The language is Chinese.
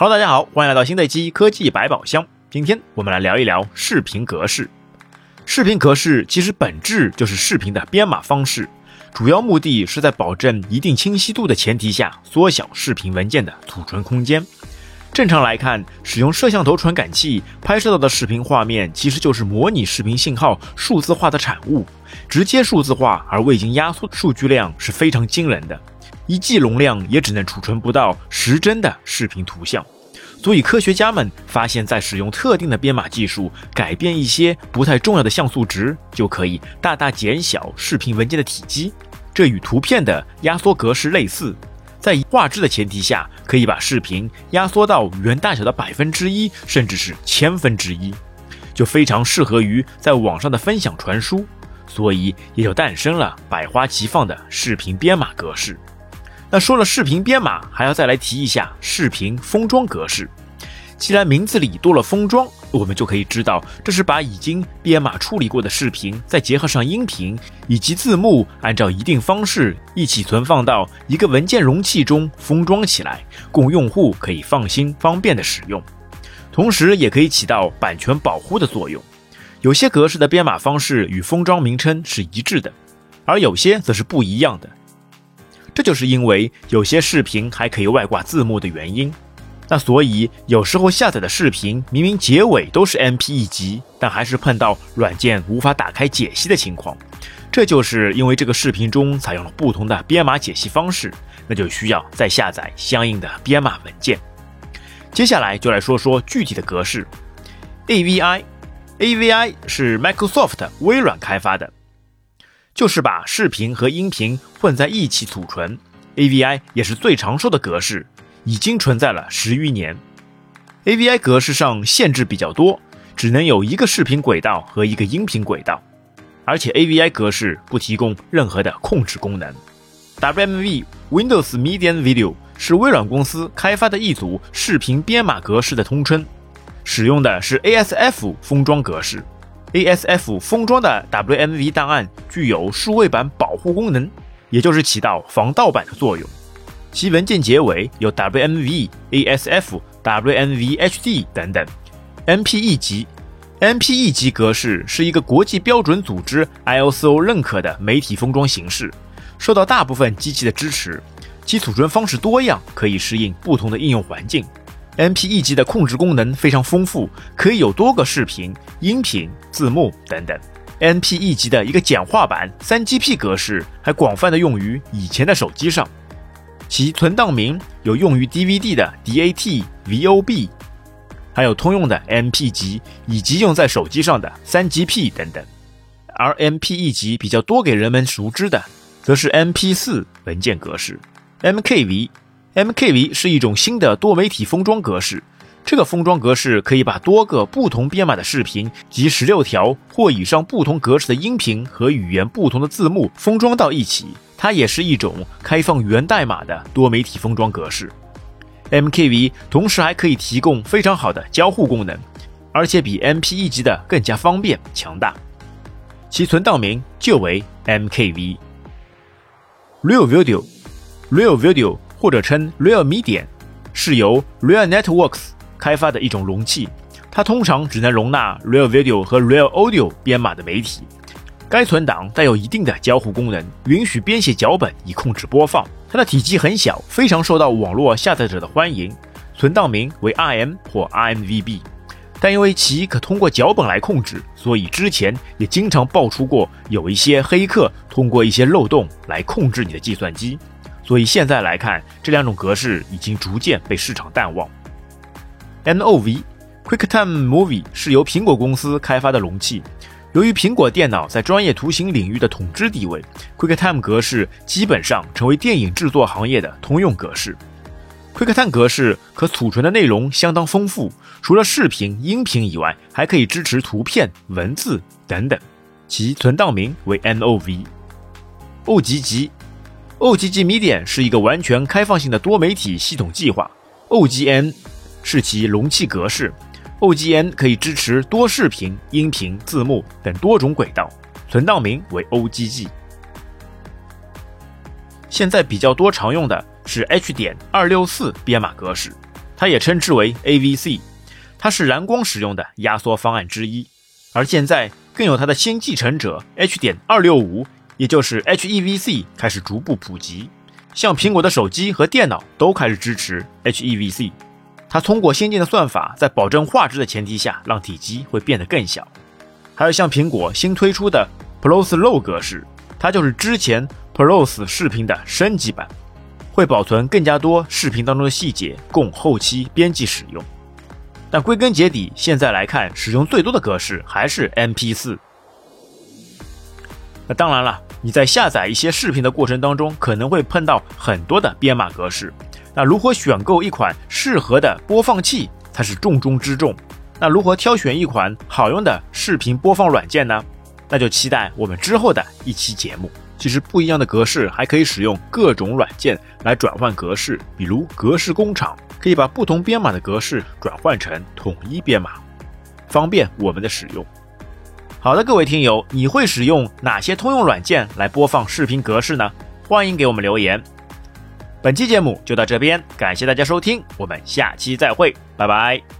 Hello，大家好，欢迎来到新的一期科技百宝箱。今天我们来聊一聊视频格式。视频格式其实本质就是视频的编码方式，主要目的是在保证一定清晰度的前提下，缩小视频文件的储存空间。正常来看，使用摄像头传感器拍摄到的视频画面，其实就是模拟视频信号数字化的产物，直接数字化而未经压缩的，数据量是非常惊人的，一 G 容量也只能储存不到十帧的视频图像。所以，科学家们发现，在使用特定的编码技术改变一些不太重要的像素值，就可以大大减小视频文件的体积。这与图片的压缩格式类似。在画质的前提下，可以把视频压缩到原大小的百分之一，甚至是千分之一，就非常适合于在网上的分享传输，所以也就诞生了百花齐放的视频编码格式。那说了视频编码，还要再来提一下视频封装格式。既然名字里多了封装，我们就可以知道，这是把已经编码处理过的视频，再结合上音频以及字幕，按照一定方式一起存放到一个文件容器中封装起来，供用户可以放心方便的使用。同时，也可以起到版权保护的作用。有些格式的编码方式与封装名称是一致的，而有些则是不一样的。这就是因为有些视频还可以外挂字幕的原因。那所以有时候下载的视频明明结尾都是 MP 级，但还是碰到软件无法打开解析的情况。这就是因为这个视频中采用了不同的编码解析方式，那就需要再下载相应的编码文件。接下来就来说说具体的格式。AVI，AVI 是 Microsoft 微软开发的，就是把视频和音频混在一起储存。AVI 也是最长寿的格式。已经存在了十余年。AVI 格式上限制比较多，只能有一个视频轨道和一个音频轨道，而且 AVI 格式不提供任何的控制功能。WMV Windows Media Video 是微软公司开发的一组视频编码格式的通称，使用的是 ASF 封装格式。ASF 封装的 WMV 档案具有数位版保护功能，也就是起到防盗版的作用。其文件结尾有 WMV、ASF、WMV HD 等等。MPE 级，MPE 级格式是一个国际标准组织 ISO 认可的媒体封装形式，受到大部分机器的支持。其储存方式多样，可以适应不同的应用环境。MPE 级的控制功能非常丰富，可以有多个视频、音频、字幕等等。MPE 级的一个简化版 3GP 格式还广泛的用于以前的手机上。其存档名有用于 DVD 的 DAT、VOB，还有通用的 MP 级以及用在手机上的 3GP 等等。而 MPE 级比较多给人们熟知的，则是 MP4 文件格式。MKV MKV 是一种新的多媒体封装格式，这个封装格式可以把多个不同编码的视频及十六条或以上不同格式的音频和语言不同的字幕封装到一起。它也是一种开放源代码的多媒体封装格式，MKV 同时还可以提供非常好的交互功能，而且比 MPE 级的更加方便强大。其存档名就为 MKV。Real Video，Real Video 或者称 Real Media，是由 Real Networks 开发的一种容器，它通常只能容纳 Real Video 和 Real Audio 编码的媒体。该存档带有一定的交互功能，允许编写脚本以控制播放。它的体积很小，非常受到网络下载者的欢迎。存档名为 RM 或 RMVB，但因为其可通过脚本来控制，所以之前也经常爆出过有一些黑客通过一些漏洞来控制你的计算机。所以现在来看，这两种格式已经逐渐被市场淡忘。NOV QuickTime Movie 是由苹果公司开发的容器。由于苹果电脑在专业图形领域的统治地位，QuickTime 格式基本上成为电影制作行业的通用格式。QuickTime 格式可储存的内容相当丰富，除了视频、音频以外，还可以支持图片、文字等等。其存档名为 NOV。OGG OGG Media 是一个完全开放性的多媒体系统计划。OGN 是其容器格式。OGN 可以支持多视频、音频、字幕等多种轨道，存档名为 OGG。现在比较多常用的是 H 点二六四编码格式，它也称之为 AVC，它是蓝光使用的压缩方案之一。而现在更有它的新继承者 H 点二六五，也就是 HEVC 开始逐步普及，像苹果的手机和电脑都开始支持 HEVC。它通过先进的算法，在保证画质的前提下，让体积会变得更小。还有像苹果新推出的 ProS Low 格式，它就是之前 ProS 视频的升级版，会保存更加多视频当中的细节，供后期编辑使用。但归根结底，现在来看，使用最多的格式还是 MP4。那当然了，你在下载一些视频的过程当中，可能会碰到很多的编码格式。那如何选购一款适合的播放器才是重中之重。那如何挑选一款好用的视频播放软件呢？那就期待我们之后的一期节目。其实不一样的格式还可以使用各种软件来转换格式，比如格式工厂可以把不同编码的格式转换成统一编码，方便我们的使用。好的，各位听友，你会使用哪些通用软件来播放视频格式呢？欢迎给我们留言。本期节目就到这边，感谢大家收听，我们下期再会，拜拜。